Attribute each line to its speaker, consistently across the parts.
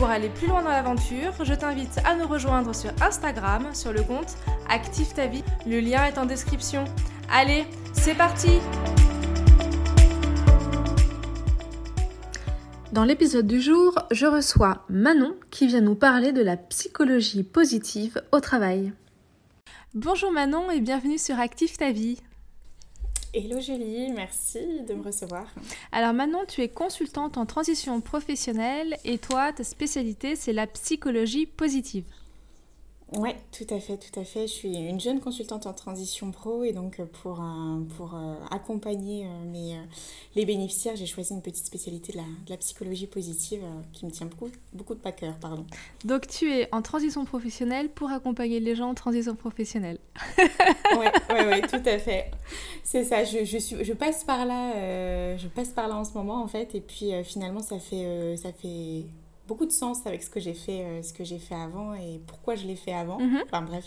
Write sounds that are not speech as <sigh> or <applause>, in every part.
Speaker 1: Pour aller plus loin dans l'aventure, je t'invite à nous rejoindre sur Instagram sur le compte Active ta vie. Le lien est en description. Allez, c'est parti Dans l'épisode du jour, je reçois Manon qui vient nous parler de la psychologie positive au travail. Bonjour Manon et bienvenue sur Active ta vie.
Speaker 2: Hello Julie, merci de me recevoir.
Speaker 1: Alors Manon, tu es consultante en transition professionnelle et toi, ta spécialité, c'est la psychologie positive.
Speaker 2: Oui, tout à fait, tout à fait. Je suis une jeune consultante en transition pro et donc euh, pour, pour euh, accompagner euh, mes, les bénéficiaires, j'ai choisi une petite spécialité de la, psychologie positive qui me tient beaucoup, beaucoup de pas cœur. Pardon.
Speaker 1: Donc tu es en transition professionnelle pour accompagner les gens en transition professionnelle.
Speaker 2: Oui, ouais, <laughs> ouais, tout à fait. C'est ça, je, je, suis, je, passe par là, je passe par là en ce moment en fait et puis finalement ça fait, ça fait beaucoup de sens avec ce que j'ai fait, euh, ce que j'ai fait avant et pourquoi je l'ai fait avant. Mhm. Enfin bref.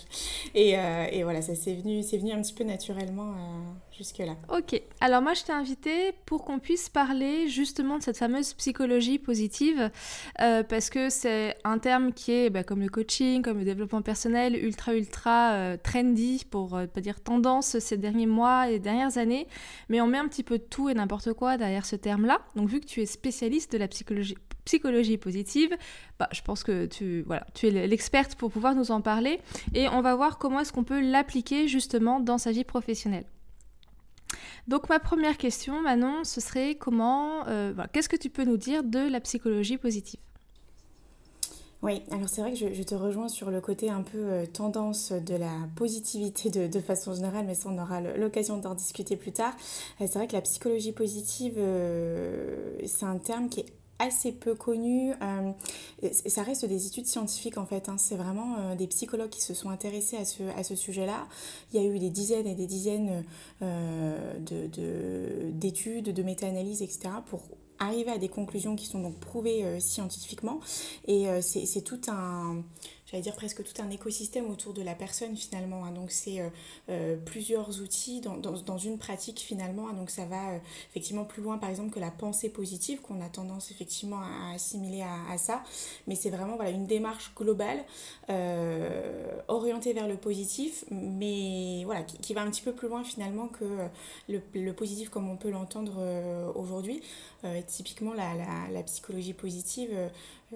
Speaker 2: Et, euh, et, voilà, ça s'est venu, c'est venu un petit peu naturellement euh, jusque-là.
Speaker 1: Ok. Alors moi, je t'ai invité pour qu'on puisse parler justement de cette fameuse psychologie positive parce que c'est un terme qui est, bah, comme le coaching, comme le développement personnel, ultra ultra trendy pour pas dire tendance ces derniers mois et dernières années. Mais on met un petit peu de tout et n'importe quoi derrière ce terme-là. Donc vu que tu es spécialiste de la psychologie psychologie positive, bah, je pense que tu, voilà, tu es l'experte pour pouvoir nous en parler et on va voir comment est-ce qu'on peut l'appliquer justement dans sa vie professionnelle. Donc ma première question, Manon, ce serait comment, euh, qu'est-ce que tu peux nous dire de la psychologie positive?
Speaker 2: Oui, alors c'est vrai que je, te rejoins sur le côté un peu euh, tendance de la positivité de, façon générale, mais ça on aura l'occasion d'en discuter plus tard. Euh, c'est vrai que la psychologie positive, c'est un terme qui est assez peu connu. Euh, ça reste des études scientifiques en fait. Hein. C'est vraiment euh, des psychologues qui se sont intéressés à ce, à ce sujet-là. Il y a eu des dizaines et des dizaines euh, d'études, de, de méta-analyses, etc. pour arriver à des conclusions qui sont donc prouvées scientifiquement. Et c'est tout un j'allais dire presque tout un écosystème autour de la personne finalement. Hein. Donc c'est euh, euh, plusieurs outils dans, dans, une pratique finalement. Hein. Donc ça va euh, effectivement plus loin par exemple que la pensée positive qu'on a tendance effectivement à, assimiler à, ça. Mais c'est vraiment voilà, une démarche globale orientée vers le positif, mais voilà, qui, va un petit peu plus loin finalement que le, le positif comme on peut l'entendre aujourd'hui. typiquement la, la, psychologie positive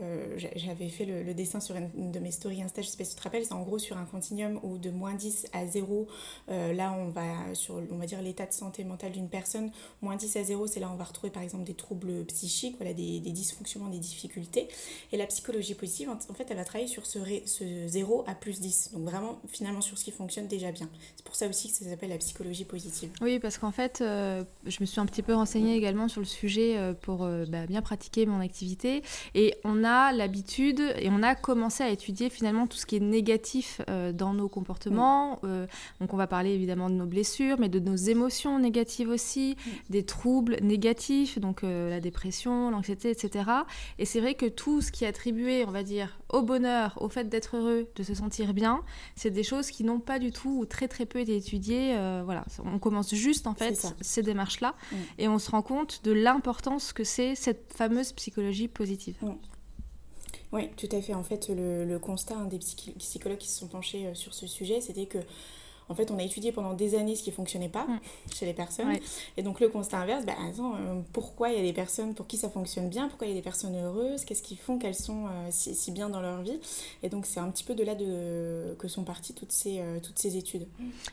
Speaker 2: euh, j'avais fait le, dessin sur une, de mes stories Insta, je sais pas si tu te rappelles, c'est en gros sur un continuum où de moins 10 à 0, euh, là on va sur on va dire l'état de santé mentale d'une personne, moins 10 à 0, c'est là on va retrouver par exemple des troubles psychiques, voilà, des, des dysfonctionnements, des difficultés. Et la psychologie positive, en, fait, elle va travailler sur ce, ce 0 à plus 10, donc vraiment finalement sur ce qui fonctionne déjà bien. C'est pour ça aussi que ça s'appelle la psychologie positive.
Speaker 1: Oui, parce qu'en fait, euh, je me suis un petit peu renseignée également sur le sujet pour bah, bien pratiquer mon activité et on a l'habitude et on a commencé à étudier finalement tout ce qui est négatif euh, dans nos comportements. Euh, donc on va parler évidemment de nos blessures, mais de nos émotions négatives aussi, des troubles négatifs, donc euh, la dépression, l'anxiété, etc. Et c'est vrai que tout ce qui est attribué, on va dire, au bonheur, au fait d'être heureux, de se sentir bien, c'est des choses qui n'ont pas du tout ou très très peu été étudiées. voilà, on commence juste en fait ces démarches-là et on se rend compte de l'importance que c'est cette fameuse psychologie positive.
Speaker 2: Oui, tout à fait. En fait, le, le constat des psychologues qui se sont penchés euh, sur ce sujet, c'était que en fait, on a étudié pendant des années ce qui fonctionnait pas mm. chez les personnes. Et donc, le constat inverse, bah, attends, euh, pourquoi il y a des personnes pour qui ça fonctionne bien? Pourquoi il y a des personnes heureuses? Qu'est-ce qui font? Qu'elles sont euh, si, bien dans leur vie? Et donc, c'est un petit peu de là de, que sont parties toutes ces, toutes ces études.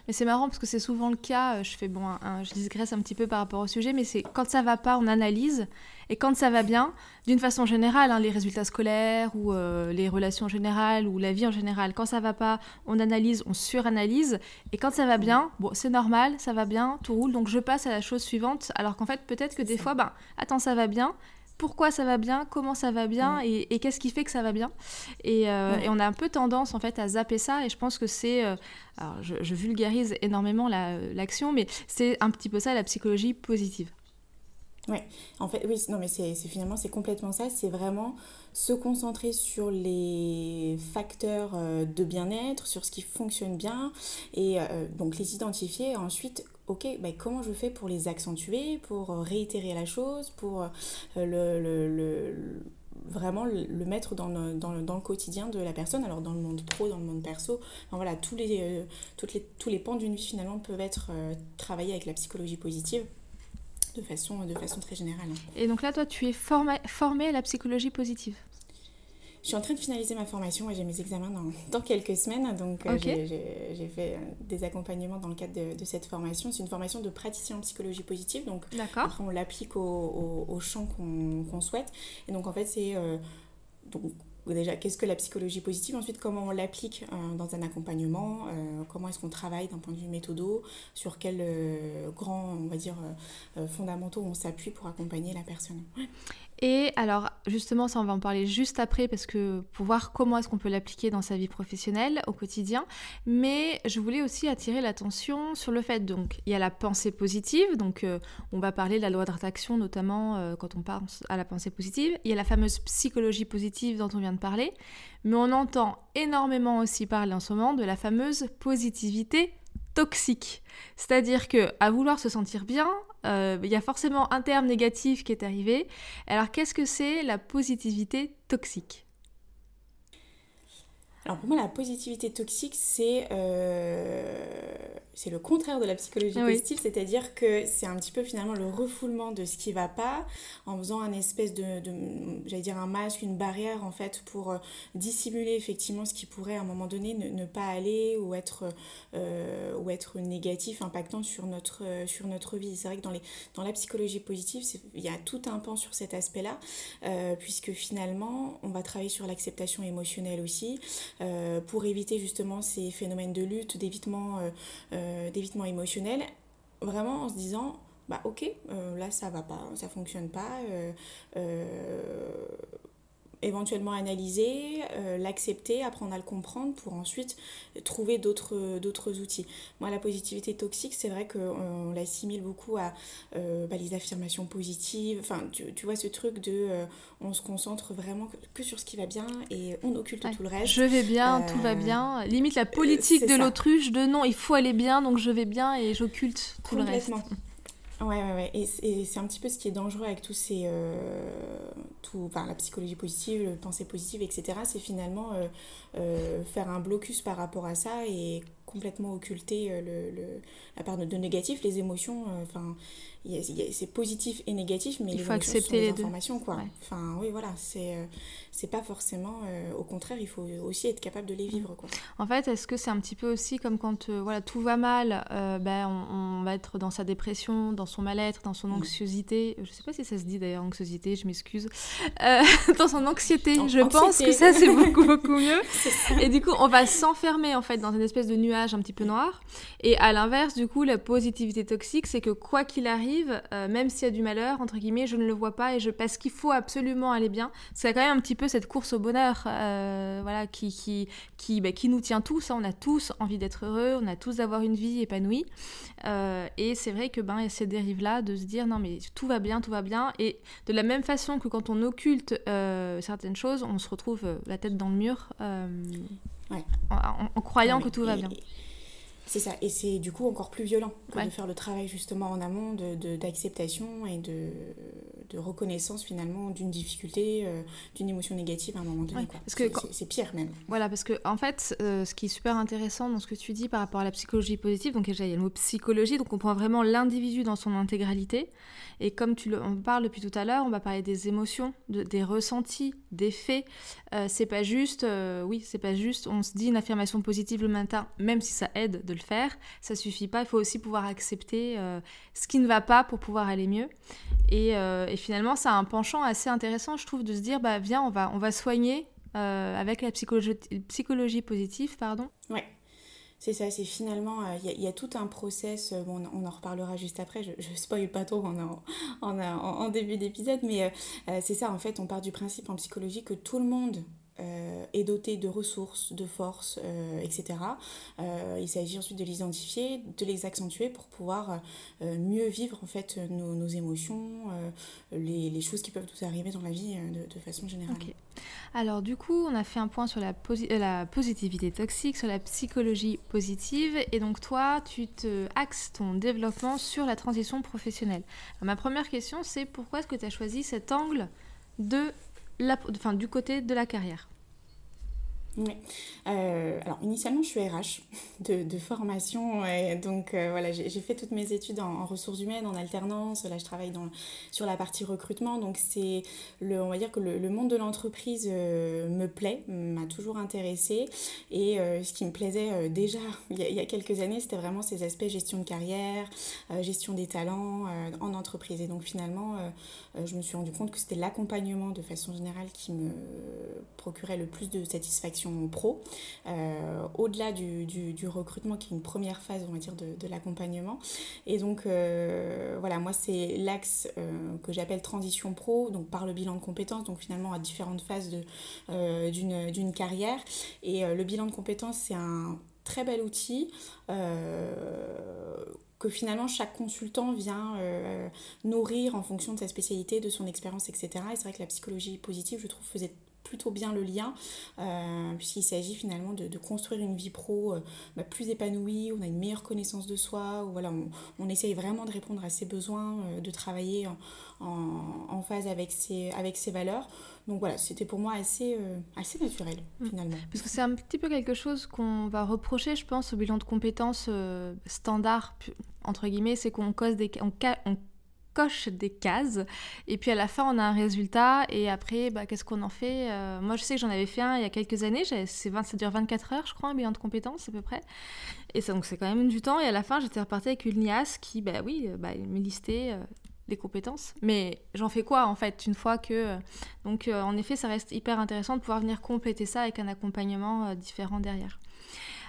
Speaker 1: Mais c'est marrant parce que c'est souvent le cas. Je fais bon, je digresse un petit peu par rapport au sujet, mais c'est quand ça va pas, on analyse. Et quand ça va bien, d'une façon générale, hein, les résultats scolaires ou euh, les relations générales ou la vie en général, quand ça va pas, on analyse, on suranalyse. Et quand ça va bien, bon, c'est normal, ça va bien, tout roule, donc je passe à la chose suivante. Alors qu'en fait, peut-être que des fois, ben, attends, ça va bien, pourquoi ça va bien, comment ça va bien? Et, qu'est-ce qui fait que ça va bien? Et, on a un peu tendance en fait à zapper ça et je pense que c'est, alors je, vulgarise énormément l'action, mais c'est un petit peu ça la psychologie positive.
Speaker 2: Oui, en fait, oui, non, mais c'est finalement, c'est complètement ça. C'est vraiment se concentrer sur les facteurs euh, de bien-être, sur ce qui fonctionne bien, et euh, donc les identifier. ensuite, ok, bah, comment je fais pour les accentuer, pour réitérer la chose, pour euh, le, vraiment le mettre dans le, quotidien de la personne, alors dans le monde pro, dans le monde perso. Voilà, tous les, toutes les, tous les pans d'une vie finalement peuvent être travaillés avec la psychologie positive de façon, de façon très générale.
Speaker 1: Et donc là, toi, tu es formé, formé à la psychologie positive
Speaker 2: je suis en train de finaliser ma formation et j'ai mes examens dans, <laughs> dans, quelques semaines. Donc, euh, j'ai fait des accompagnements dans le cadre de, cette formation. C'est une formation de praticien en psychologie positive. Donc, après, on l'applique au, au, champ qu'on souhaite. Et donc, en fait, c'est. Euh, déjà, qu'est-ce que la psychologie positive Ensuite, comment on l'applique euh, dans un accompagnement euh, Comment est-ce qu'on travaille d'un point de vue méthodo Sur quels euh, grands, on va dire, fondamentaux on s'appuie pour accompagner la personne?
Speaker 1: Et alors, justement, ça, on va en parler juste après parce que pour voir comment est-ce qu'on peut l'appliquer dans sa vie professionnelle au quotidien. Mais je voulais aussi attirer l'attention sur le fait, donc, il y a la pensée positive. Donc, euh, on va parler de la loi d'attraction, notamment euh, quand on pense à la pensée positive. Il y a la fameuse psychologie positive dont on vient de parler. Mais on entend énormément aussi parler en ce moment de la fameuse positivité toxique. C'est-à-dire que à vouloir se sentir bien, euh, il y a forcément un terme négatif qui est arrivé. Alors qu'est-ce que c'est la positivité toxique?
Speaker 2: Alors pour moi, la positivité toxique, c'est euh, c'est le contraire de la psychologie positive, c'est-à-dire que c'est un petit peu finalement le refoulement de ce qui va pas, en faisant un espèce de, j'allais dire un masque, une barrière en fait pour euh, dissimuler effectivement ce qui pourrait à un moment donné ne, pas aller ou être euh, ou être négatif, impactant sur notre sur notre vie. C'est vrai que dans les dans la psychologie positive, il y a tout un pan sur cet aspect-là, puisque finalement on va travailler sur l'acceptation émotionnelle aussi. Euh, pour éviter justement ces phénomènes de lutte, d'évitement euh, euh, d'évitement émotionnel, vraiment en se disant bah ok là ça va pas ça fonctionne pas éventuellement analyser, euh, l'accepter, apprendre à le comprendre pour ensuite trouver d'autres, d'autres outils. Moi, la positivité toxique, c'est vrai qu'on l'assimile beaucoup à euh, bah, les affirmations positives. Enfin, tu, tu, vois ce truc de euh, on se concentre vraiment que sur ce qui va bien et on occulte tout le reste.
Speaker 1: Je vais bien, tout va bien. Limite la politique de l'autruche de non, il faut aller bien, donc je vais bien et j'occulte tout le reste. <laughs>
Speaker 2: Ouais, ouais, ouais. Et, c'est un petit peu ce qui est dangereux avec tous ces. Euh, tout, enfin, la psychologie positive, le pensée positive, etc. C'est finalement euh, euh, faire un blocus par rapport à ça et complètement occulter le, le, la part de, négatif, les émotions. Enfin, c'est positif et négatif, mais
Speaker 1: il faut accepter les
Speaker 2: informations, quoi. Enfin, oui, voilà, c'est euh, c'est pas forcément. Euh, au contraire, il faut aussi être capable de les vivre, quoi.
Speaker 1: En fait, est-ce que c'est un petit peu aussi comme quand euh, voilà tout va mal, ben, on, va être dans sa dépression, dans son mal-être, dans son mm. anxiété. Je sais pas si ça se dit d'ailleurs anxiété, je m'excuse. <laughs> dans son anxiété, je pense que ça c'est beaucoup beaucoup mieux. <laughs> et du coup, on va s'enfermer en fait dans une espèce de nuage un petit peu noir. Et à l'inverse, du coup, la positivité toxique, c'est que quoi qu'il arrive euh, même s'il y a du malheur, entre guillemets, je ne le vois pas et je parce qu'il faut absolument aller bien. C'est quand même un petit peu cette course au bonheur, euh, voilà, qui qui qui, bah, qui nous tient tous. Hein. On a tous envie d'être heureux, on a tous d'avoir une vie épanouie. Euh, et c'est vrai que ben y a ces dérives là de se dire non mais tout va bien, tout va bien. Et de la même façon que quand on occulte certaines choses, on se retrouve la tête dans le mur. En, croyant que tout va bien.
Speaker 2: C'est ça, et c'est du coup encore plus violent que de faire le travail justement en amont d'acceptation de, et de, de, reconnaissance finalement d'une difficulté, euh, d'une émotion négative à un moment donné. Parce que c'est pire même.
Speaker 1: Voilà, parce que en fait, euh, ce qui est super intéressant dans ce que tu dis par rapport à la psychologie positive, donc déjà il y a le mot psychologie, donc on prend vraiment l'individu dans son intégralité, et comme tu le, on parle depuis tout à l'heure, on va parler des émotions, de, des ressentis, des faits. Euh, c'est pas juste, oui, c'est pas juste, on se dit une affirmation positive le matin, même si ça aide de le faire, ça suffit pas. Il faut aussi pouvoir accepter euh, ce qui ne va pas pour pouvoir aller mieux. Et, euh, et, finalement, ça a un penchant assez intéressant, je trouve, de se dire, bah viens, on va, on va soigner euh, avec la psychologie, positive, pardon.
Speaker 2: Ouais. C'est ça, c'est finalement, il y, a tout un process, bon, on en reparlera juste après, je spoil pas trop en, en, en début d'épisode, mais c'est ça, en fait, on part du principe en psychologie que tout le monde euh, est doté de ressources, de forces, euh, etc. Euh, il s'agit ensuite de les identifier, de les accentuer pour pouvoir mieux vivre en fait nos, émotions, les, choses qui peuvent nous arriver dans la vie de, façon générale.
Speaker 1: Alors du coup, on a fait un point sur la, la, positivité toxique, sur la psychologie positive, et donc toi, tu te axes ton développement sur la transition professionnelle. ma première question, c'est pourquoi est-ce que tu as choisi cet angle de la, du côté de la carrière
Speaker 2: oui. Euh, alors, initialement, je suis RH de, de formation. Donc, euh, voilà, j'ai fait toutes mes études en, ressources humaines, en alternance. Là, je travaille dans, sur la partie recrutement. Donc, c'est le, on va dire que le, le monde de l'entreprise euh, me plaît, m'a toujours intéressée. Et ce qui me plaisait déjà <laughs> il y, a, il y, a, quelques années, c'était vraiment ces aspects gestion de carrière, gestion des talents en entreprise. Et donc, finalement, je me suis rendu compte que c'était l'accompagnement de façon générale qui me procurait le plus de satisfaction pro, euh, au-delà du, recrutement qui est une première phase, on va dire, de, de l'accompagnement. Et donc, euh, voilà, moi, c'est l'axe euh, que j'appelle transition pro, donc par le bilan de compétences, donc finalement à différentes phases d'une carrière. Et le bilan de compétences, c'est un très bel outil que finalement chaque consultant vient nourrir en fonction de sa spécialité, de son expérience, etc. Et c'est vrai que la psychologie positive, je trouve, faisait plutôt bien le lien, euh, puisqu'il s'agit finalement de, construire une vie pro euh, bah, plus épanouie, on a une meilleure connaissance de soi, ou voilà, on, on essaye vraiment de répondre à ses besoins, euh, de travailler en, phase avec ses, avec ses valeurs. Donc voilà, c'était pour moi assez, assez naturel mm. finalement.
Speaker 1: Parce que c'est un petit peu quelque chose qu'on va reprocher, je pense, au bilan de compétences standard, entre guillemets, c'est qu'on cause des, on, on coche des cases. Et puis à la fin on a un résultat. Et après bah, qu'est-ce qu'on en fait euh, Moi je sais que j'en avais fait un il y a quelques années, c'est ça dure 24 heures je crois un bilan de compétences à peu près. Et ça, donc c'est quand même du temps. Et à la fin j'étais repartie avec une liasse qui bah oui bah, me listait euh, des compétences. Mais j'en fais quoi en fait une fois que donc euh, en effet ça reste hyper intéressant de pouvoir venir compléter ça avec un accompagnement différent derrière.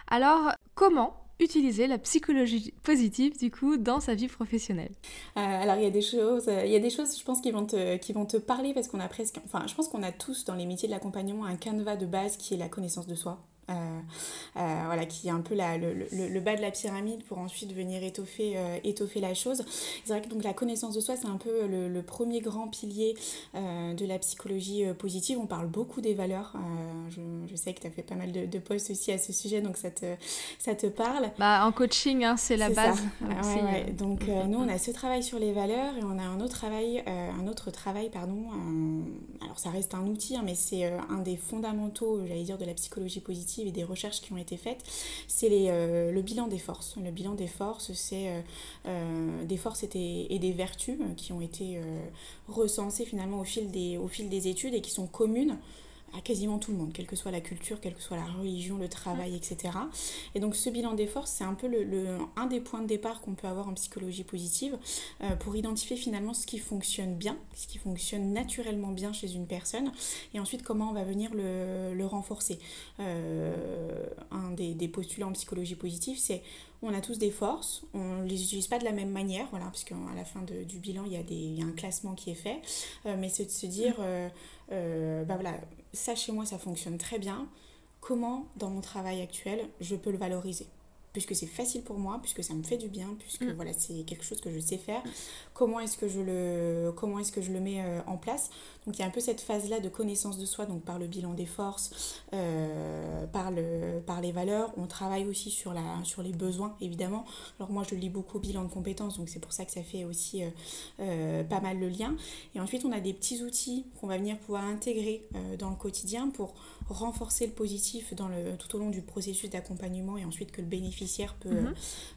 Speaker 1: Alors comment utiliser la psychologie positive du coup dans sa vie professionnelle
Speaker 2: euh, Alors il y a des choses, il y a des choses je pense qui vont te, qui vont te parler parce qu'on a presque, enfin je pense qu'on a tous dans les métiers de l'accompagnement un canevas de base qui est la connaissance de soi. Euh, euh, voilà, qui est un peu la, le, le, bas de la pyramide pour ensuite venir étoffer, euh, étoffer la chose. C'est vrai que donc, la connaissance de soi, c'est un peu le, le, premier grand pilier de la psychologie positive. On parle beaucoup des valeurs. Je, je, sais que tu as fait pas mal de, de, posts aussi à ce sujet, donc ça te, ça te parle.
Speaker 1: Bah, en coaching, hein, c'est la base.
Speaker 2: Donc nous, on a ce travail sur les valeurs et on a un autre travail, un autre travail pardon. alors ça reste un outil, hein, mais c'est un des fondamentaux, j'allais dire, de la psychologie positive et des recherches qui ont été faites, c'est euh, le bilan des forces. Le bilan des forces, c'est euh, euh, des forces et des, et des, vertus qui ont été recensées finalement au fil, des, au fil des études et qui sont communes à quasiment tout le monde, quelle que soit la culture, quelle que soit la religion, le travail, etc. Et donc ce bilan des forces, c'est un peu le, un des points de départ qu'on peut avoir en psychologie positive euh, pour identifier finalement ce qui fonctionne bien, ce qui fonctionne naturellement bien chez une personne, et ensuite comment on va venir le, le renforcer. Euh, un des, des postulats en psychologie positive, c'est on a tous des forces, on ne les utilise pas de la même manière, voilà, parce qu'à la fin de, du bilan, il y, a des, il y, a un classement qui est fait, euh, mais c'est de se dire, bah voilà, ça chez moi ça fonctionne très bien, comment dans mon travail actuel je peux le valoriser? Puisque c'est facile pour moi, puisque ça me fait du bien, puisque mm. voilà, c'est quelque chose que je sais faire. Comment est-ce que je le, comment est-ce que je le mets euh, en place Donc il y a un peu cette phase-là de connaissance de soi, donc par le bilan des forces, euh, par, le, par les valeurs. On travaille aussi sur, la, sur les besoins, évidemment. Alors moi, je lis beaucoup bilan de compétences, donc c'est pour ça que ça fait aussi euh, pas mal le lien. Et ensuite, on a des petits outils qu'on va venir pouvoir intégrer dans le quotidien pour renforcer le positif dans le, tout au long du processus d'accompagnement et ensuite que le bénéficiaire peut, mhm.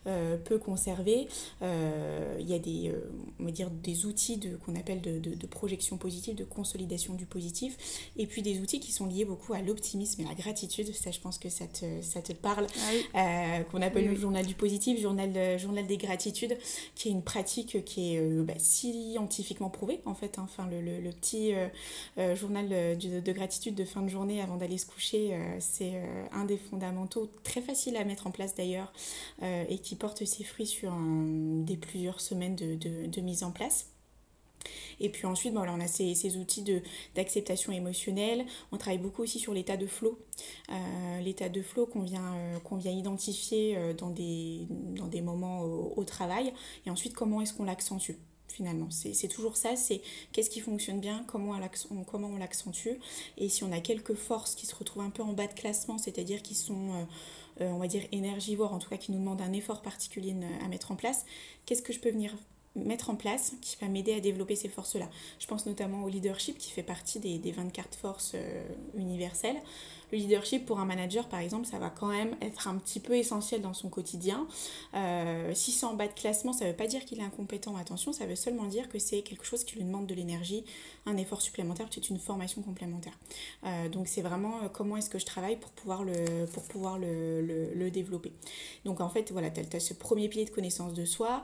Speaker 2: euh, peut conserver. Euh, il y a des, euh, on va dire des outils de, qu'on appelle de, de, projection positive, de consolidation du positif, et puis des outils qui sont liés beaucoup à l'optimisme et à la gratitude. Ça, je pense que ça te, ça te parle, ah qu'on appelle le journal du positif, journal, journal des gratitudes, qui est une pratique qui est bah, scientifiquement prouvée, en fait. Hein. Enfin, le, le, petit journal de, de, gratitude de fin de journée avant d'aller se coucher, c'est un des fondamentaux très facile à mettre en place d'ailleurs et qui porte ses fruits sur des plusieurs semaines de, de, mise en place. Et puis ensuite, bon, on a ces, ces outils d'acceptation émotionnelle. On travaille beaucoup aussi sur l'état de flow. Euh, l'état de flow qu'on vient, euh, qu'on vient identifier euh, dans, des, dans des moments au, travail. Et ensuite, comment est-ce qu'on l'accentue finalement? C'est toujours ça, c'est qu'est-ce qui fonctionne bien, comment on, comment on l'accentue. Et si on a quelques forces qui se retrouvent un peu en bas de classement, c'est-à-dire qui sont on va dire, énergivore, en tout cas qui nous demande un effort particulier à mettre en place, qu'est-ce que je peux venir mettre en place qui va m'aider à développer ces forces-là. Je pense notamment au leadership qui fait partie des, des 24 forces euh, universelles le leadership pour un manager, par exemple, ça va quand même être un petit peu essentiel dans son quotidien. Euh, si c'est en bas de classement, ça ne veut pas dire qu'il est incompétent, attention, ça veut seulement dire que c'est quelque chose qui lui demande de l'énergie, un effort supplémentaire, c'est une formation complémentaire. Euh, donc c'est vraiment comment est-ce que je travaille pour pouvoir le, pour pouvoir le, le, développer. Donc en fait, voilà, tu as, ce premier pilier de connaissance de soi.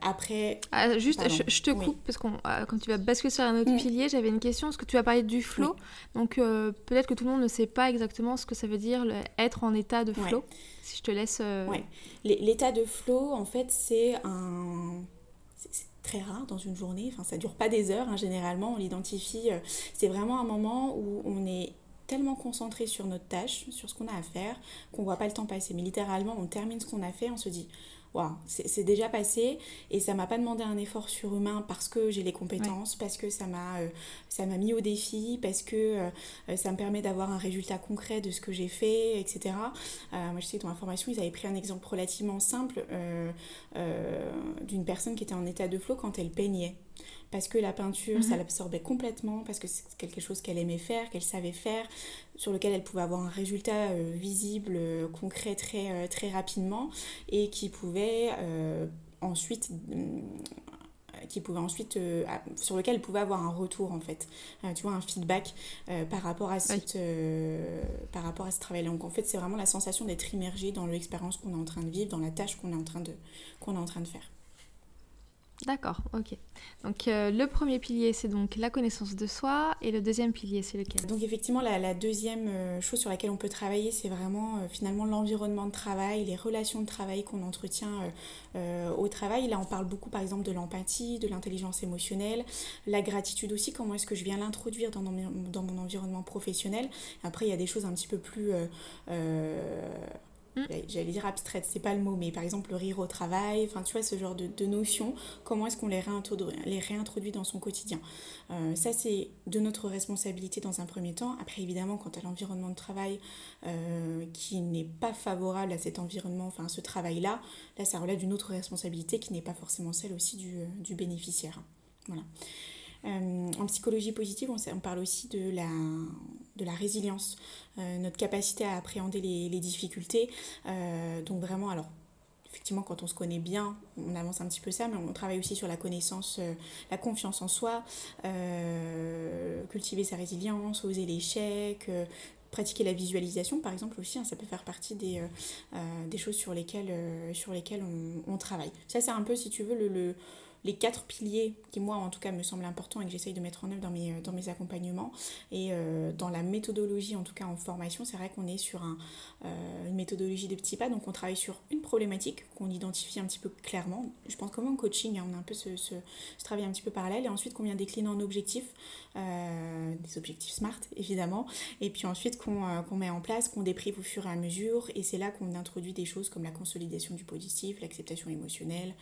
Speaker 2: Après...
Speaker 1: Ah, juste, je, te coupe, parce que quand tu vas basculer sur un autre mm. pilier, j'avais une question, parce que tu as parlé du flow. Donc peut-être que tout le monde ne sait pas exactement ce que ça veut dire être en état de flow. Si je te laisse. Euh,
Speaker 2: l'état de flow, en fait, c'est un. C'est très rare dans une journée, enfin ça dure pas des heures, hein, généralement on l'identifie, euh, c'est vraiment un moment où on est tellement concentré sur notre tâche, sur ce qu'on a à faire, qu'on voit pas le temps passer. Mais littéralement, on termine ce qu'on a fait, on se dit c'est déjà passé et ça m'a pas demandé un effort surhumain parce que j'ai les compétences, parce que ça m'a euh, ça m'a mis au défi, parce que euh, ça me permet d'avoir un résultat concret de ce que j'ai fait, etc. Euh, moi, je sais que dans ma formation, ils avaient pris un exemple relativement simple d'une personne qui était en état de flot quand elle peignait parce que la peinture, ça mhm. l'absorbait complètement, parce que c'est quelque chose qu'elle aimait faire, qu'elle savait faire, sur lequel elle pouvait avoir un résultat euh, visible, euh, concret très, euh, très rapidement, et qui pouvait ensuite qui pouvait ensuite sur lequel elle pouvait avoir un retour en fait. Tu vois un feedback par rapport à cette par rapport à ce travail donc en fait c'est vraiment la sensation d'être immergé dans l'expérience qu'on est en train de vivre dans la tâche qu'on est en train de qu'on est en train de faire
Speaker 1: D'accord, ok. Donc euh, le premier pilier, c'est donc la connaissance de soi, et le deuxième pilier, c'est lequel?
Speaker 2: Donc effectivement, la, deuxième euh, chose sur laquelle on peut travailler, c'est vraiment euh, finalement l'environnement de travail, les relations de travail qu'on entretient au travail. Là, on parle beaucoup par exemple de l'empathie, de l'intelligence émotionnelle, la gratitude aussi, comment est-ce que je viens l'introduire dans, dans, mon environnement professionnel. Après, il y a des choses un petit peu plus Mm. J'allais dire abstraite, c'est pas le mot, mais par exemple le rire au travail, enfin tu vois ce genre de, de notions, comment est-ce qu'on les réintroduit, les réintroduit dans son quotidien. Euh, ça c'est de notre responsabilité dans un premier temps. Après évidemment quand à l'environnement de travail euh, qui n'est pas favorable à cet environnement, enfin ce travail-là, là ça relève d'une autre responsabilité qui n'est pas forcément celle aussi du, euh, du bénéficiaire. Voilà. Euh, en psychologie positive, on, parle aussi de la, résilience, euh, notre capacité à appréhender les, difficultés. Euh, donc vraiment, alors effectivement, quand on se connaît bien, on avance un petit peu ça, mais on travaille aussi sur la connaissance, la confiance en soi, cultiver sa résilience, oser l'échec, pratiquer la visualisation, par exemple, aussi, hein, ça peut faire partie des, choses sur lesquelles, on, travaille. Ça, c'est un peu, si tu veux, le les quatre piliers qui, moi, en tout cas, me semblent importants et que j'essaye de mettre en œuvre dans mes, euh, accompagnements. Et euh, dans la méthodologie, en tout cas en formation, c'est vrai qu'on est sur euh, une méthodologie de petits pas. Donc, on travaille sur une problématique qu'on identifie un petit peu clairement. Je pense comme en coaching, hein, on a un peu ce, travail un petit peu parallèle. Et ensuite, qu'on vient décliner en objectifs, des objectifs SMART, évidemment. Et puis ensuite, qu'on met en place, qu'on déprive au fur et à mesure. Et c'est là qu'on introduit des choses comme la consolidation du positif, l'acceptation émotionnelle,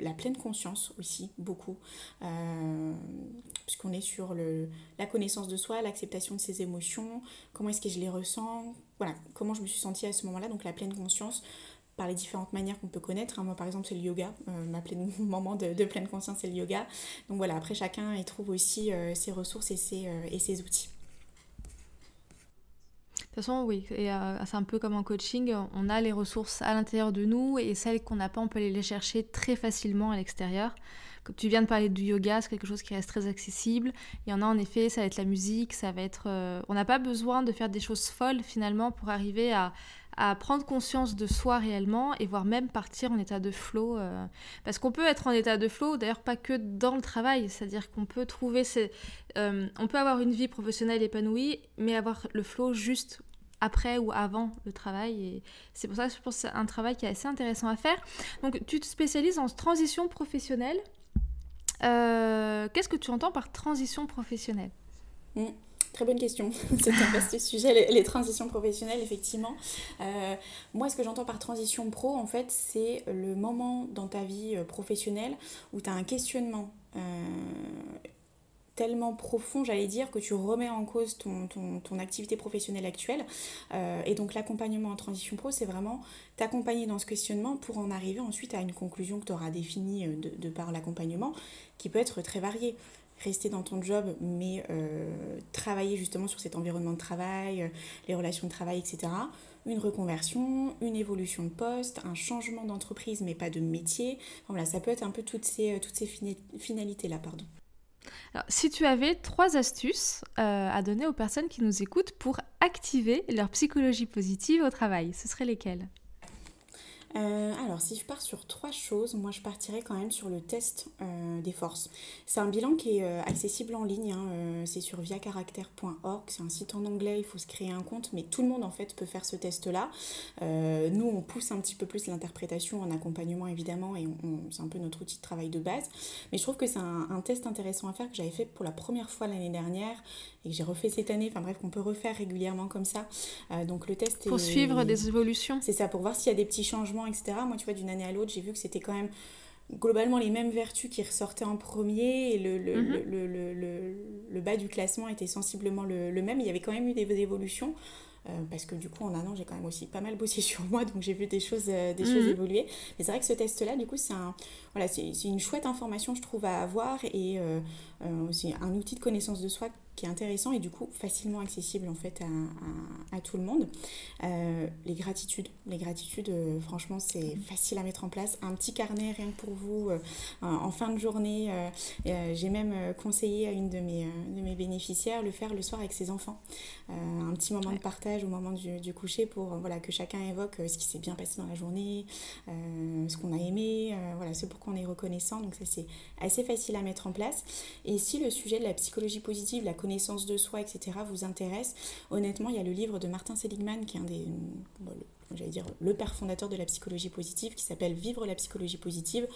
Speaker 2: la pleine conscience aussi, beaucoup, euh, puisqu'on est sur la connaissance de soi, l'acceptation de ses émotions, comment est-ce que je les ressens, voilà, comment je me suis sentie à ce moment-là, donc la pleine conscience par les différentes manières qu'on peut connaître. Hein. Moi, par exemple, c'est le yoga. Euh, ma pleine <laughs> moment de, pleine conscience, c'est le yoga. Donc voilà, après, chacun y trouve aussi ses ressources et ses, et ses outils.
Speaker 1: De toute façon, oui, euh, c'est un peu comme en coaching, on a les ressources à l'intérieur de nous et celles qu'on n'a pas, on peut aller les chercher très facilement à l'extérieur Comme tu viens de parler du yoga, c'est quelque chose qui reste très accessible. Il y en a en effet, ça va être la musique, ça va être. on n'a pas besoin de faire des choses folles finalement pour arriver à, à prendre conscience de soi réellement et voire même partir en état de flow. Euh, parce qu'on peut être en état de flow, d'ailleurs pas que dans le travail, c'est-à-dire qu'on peut trouver, euh, on peut avoir une vie professionnelle épanouie, mais avoir le flow juste après ou avant le travail. Et c'est pour ça que je pense que c'est un travail qui est assez intéressant à faire. Donc tu te spécialises en transition professionnelle. Euh, qu'est-ce que tu entends par transition professionnelle?
Speaker 2: Mmh. Très bonne question. <laughs> C'est un vaste sujet, les, transitions professionnelles, effectivement. Euh, moi, ce que j'entends par transition pro, en fait, c'est le moment dans ta vie euh, professionnelle où tu as un questionnement. Euh, tellement profond, j'allais dire, que tu remets en cause ton, ton, activité professionnelle actuelle. et donc l'accompagnement en transition pro, c'est vraiment t'accompagner dans ce questionnement pour en arriver ensuite à une conclusion que tu auras définie de, de par l'accompagnement, qui peut être très variée rester dans ton job, mais euh, travailler justement sur cet environnement de travail, euh, les relations de travail, etc. Une reconversion, une évolution de poste, un changement d'entreprise, mais pas de métier. voilà, ça peut être un peu toutes ces, euh, toutes ces finalités-là. pardon.
Speaker 1: Si tu avais trois astuces à donner aux personnes qui nous écoutent pour activer leur psychologie positive au travail, ce seraient lesquelles?
Speaker 2: Euh, alors, si je pars sur trois choses, moi je partirais quand même sur le test euh, des forces. C'est un bilan qui est euh, accessible en ligne, hein, c'est sur viacaractère.org, c'est un site en anglais, il faut se créer un compte, mais tout le monde en fait peut faire ce test-là. nous, on pousse un petit peu plus l'interprétation en accompagnement évidemment, et c'est un peu notre outil de travail de base. Mais je trouve que c'est un, un, test intéressant à faire que j'avais fait pour la première fois l'année dernière et que j'ai refait cette année, enfin bref, qu'on peut refaire régulièrement comme ça. donc le test
Speaker 1: Pour suivre des évolutions.
Speaker 2: C'est ça, pour voir s'il y a des petits changements etc. Moi, tu vois, d'une année à l'autre, j'ai vu que c'était quand même globalement les mêmes vertus qui ressortaient en premier et le, le, mhm. le, le, le bas du classement était sensiblement le, même. Il y avait quand même eu des évolutions. Euh, parce que du coup en un an j'ai quand même aussi pas mal bossé <laughs> sur moi donc j'ai vu des choses euh, des choses mhm. évoluer mais c'est vrai que ce test là du coup c'est un voilà c'est une chouette information je trouve à avoir et euh, c'est un outil de connaissance de soi qui est intéressant et du coup facilement accessible en fait à, à, tout le monde. Euh, les gratitudes, les gratitudes, euh, franchement c'est facile à mettre en place. Un petit carnet rien que pour vous euh, en fin de journée. J'ai même conseillé à une de mes, de mes bénéficiaires le faire le soir avec ses enfants. un petit moment de partage au moment du, du, coucher pour voilà, que chacun évoque ce qui s'est bien passé dans la journée, ce qu'on a aimé, voilà, ce pour qu'on est reconnaissant. Donc ça c'est assez facile à mettre en place. Et si le sujet de la psychologie positive, la connaissance de soi, etc., vous intéresse, honnêtement, il y a le livre de Martin Seligman, qui est un des, j'allais dire, le père fondateur de la psychologie positive, qui s'appelle Vivre la psychologie positive.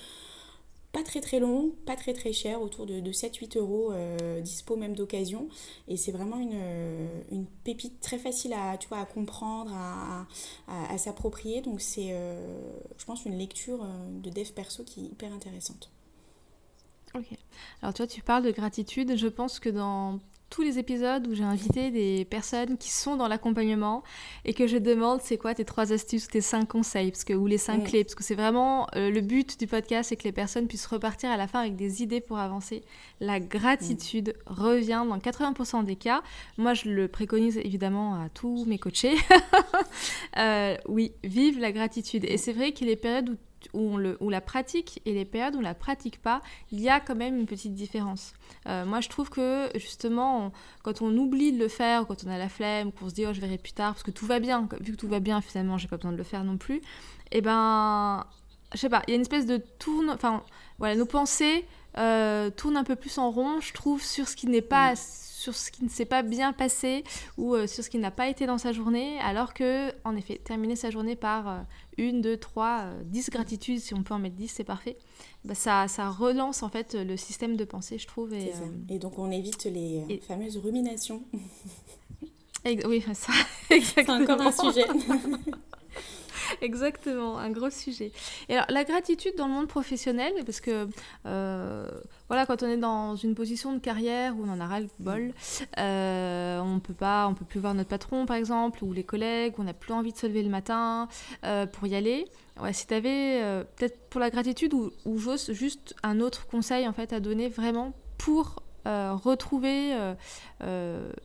Speaker 2: Pas très très long, pas très très cher, autour de, 7-8 euros, euh, dispo même d'occasion. Et c'est vraiment une, euh, une, pépite très facile à, tu vois, à comprendre, à, à, s'approprier. Donc c'est, euh, je pense, une lecture de dev perso qui est hyper intéressante.
Speaker 1: Ok. Alors toi, tu parles de gratitude. Je pense que dans tous les épisodes où j'ai invité des personnes qui sont dans l'accompagnement et que je demande c'est quoi tes trois astuces ou tes cinq conseils? Parce que, ou les cinq clés parce que c'est vraiment euh, le but du podcast c'est que les personnes puissent repartir à la fin avec des idées pour avancer. La gratitude revient dans 80% des cas. Moi je le préconise évidemment à tous mes coachés. <laughs> Euh, oui, vive la gratitude. Et c'est vrai qu'il y a des périodes où où on, la pratique et les périodes où on la pratique pas, il y a quand même une petite différence. Euh, moi, je trouve que justement, quand on oublie de le faire, quand on a la flemme, qu'on se dit oh je verrai plus tard, parce que tout va bien, vu que tout va bien, finalement, j'ai pas besoin de le faire non plus. Et eh ben, je sais pas, il y a une espèce de tourne, enfin voilà, nos pensées euh, tournent un peu plus en rond, je trouve, sur ce qui n'est pas sur ce qui ne s'est pas bien passé ou euh, sur ce qui n'a pas été dans sa journée, alors que, en effet, terminer sa journée par euh, une, deux, trois, euh, dix gratitudes, si on peut en mettre dix, c'est parfait, bah, ça, ça relance en fait le système de pensée, je trouve.
Speaker 2: Et, et donc on évite les fameuses ruminations.
Speaker 1: oui, ça, <laughs>
Speaker 2: C'est encore un sujet. <laughs> <laughs>
Speaker 1: Exactement, un gros sujet. Et alors, la gratitude dans le monde professionnel, parce que euh, voilà, quand on est dans une position de carrière où on en a ras le bol, euh, on peut pas, on peut plus voir notre patron par exemple, ou les collègues, on n'a plus envie de se lever le matin euh, pour y aller. Ouais, si tu avais peut-être pour la gratitude ou, ou juste un autre conseil en fait à donner vraiment pour retrouver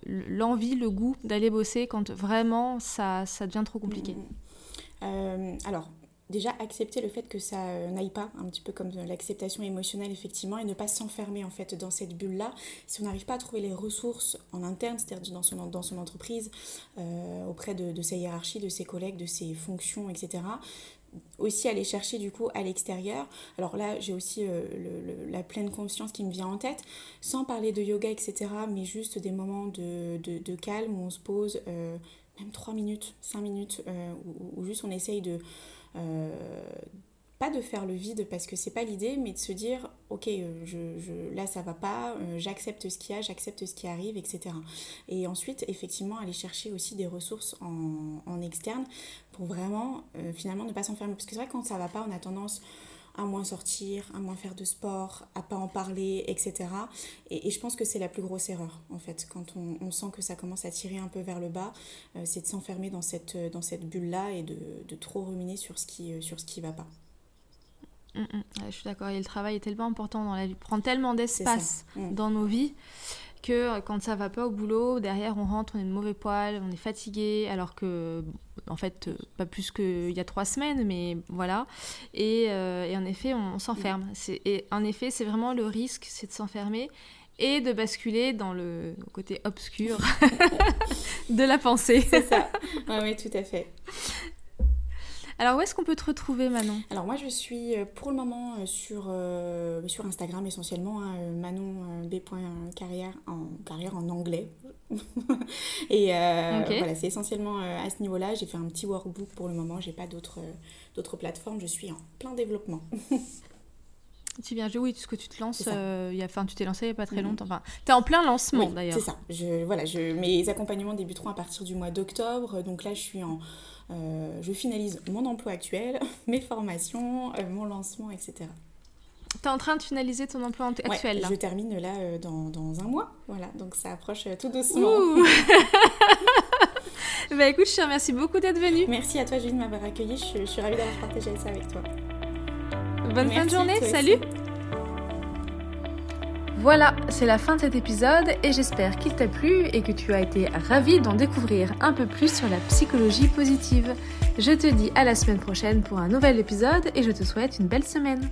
Speaker 1: l'envie, le goût d'aller bosser quand vraiment ça, ça devient trop compliqué.
Speaker 2: Euh, alors, déjà accepter le fait que ça euh, n'aille pas, un petit peu comme l'acceptation émotionnelle effectivement, et ne pas s'enfermer en fait dans cette bulle-là. Si on n'arrive pas à trouver les ressources en interne, c'est-à-dire dans son, dans son entreprise, euh, auprès de, de sa hiérarchie, de ses collègues, de ses fonctions, etc., aussi aller chercher du coup à l'extérieur. Alors là, j'ai aussi euh, la pleine conscience qui me vient en tête, sans parler de yoga, etc., mais juste des moments de, de, calme où on se pose même 3 minutes, 5 minutes, où, juste on essaye de euh, pas de faire le vide parce que c'est pas l'idée, mais de se dire ok, euh, je, là ça va pas, euh, j'accepte ce qu'il y a, j'accepte ce qui arrive, etc. Et ensuite, effectivement, aller chercher aussi des ressources en, externe pour vraiment finalement ne pas s'enfermer. Parce que c'est vrai, quand ça va pas, on a tendance à moins sortir, à moins faire de sport, à pas en parler, etc. Et, je pense que c'est la plus grosse erreur, en fait, quand on, sent que ça commence à tirer un peu vers le bas, euh, c'est de s'enfermer dans cette, dans cette bulle-là et de, de, trop ruminer sur ce qui, euh, sur ce qui va pas.
Speaker 1: Mm, mm. je suis d'accord, et le travail est tellement important dans la vie, prend tellement d'espace mm. dans nos vies que euh, quand ça va pas au boulot, derrière on rentre, on est de mauvais poil, on est fatigué, alors que en fait euh, pas plus qu'il y a trois semaines, mais voilà. Et, euh, et en effet, on, s'enferme. Et en effet, c'est vraiment le risque, c'est de s'enfermer et de basculer dans le côté obscur <laughs> de la pensée.
Speaker 2: C'est ça. oui, tout à fait.
Speaker 1: Alors, où est-ce qu'on peut te retrouver, Manon?
Speaker 2: Alors, moi, je suis euh, pour le moment euh, sur, euh, sur Instagram essentiellement, hein, Manon B. Carrière en, carrière en anglais. <laughs> Et voilà, c'est essentiellement à ce niveau-là. J'ai fait un petit workbook pour le moment, j'ai pas d'autres plateformes, je suis en plein développement. <laughs>
Speaker 1: Tu viens, oui, ce que tu te lances, y a, fin, tu t'es lancé il n'y a pas très mhm. longtemps. Enfin, tu es en plein lancement d'ailleurs.
Speaker 2: C'est ça. Je, voilà, je, mes accompagnements débuteront à partir du mois d'octobre. Donc là, je suis en, euh, je finalise mon emploi actuel, <laughs> mes formations, euh, mon lancement, etc.
Speaker 1: Tu es en train de finaliser ton emploi actuel
Speaker 2: là. Je termine là euh, dans, dans, un mois. Voilà, donc ça approche tout doucement. <laughs> <laughs>
Speaker 1: bah écoute, je te remercie beaucoup d'être venue.
Speaker 2: Merci à toi, Julie, de m'avoir accueillie. Je, suis ravie d'avoir partagé ça avec toi.
Speaker 1: Bonne fin de journée, salut! Voilà, c'est la fin de cet épisode et j'espère qu'il t'a plu et que tu as été ravi d'en découvrir un peu plus sur la psychologie positive. Je te dis à la semaine prochaine pour un nouvel épisode et je te souhaite une belle semaine.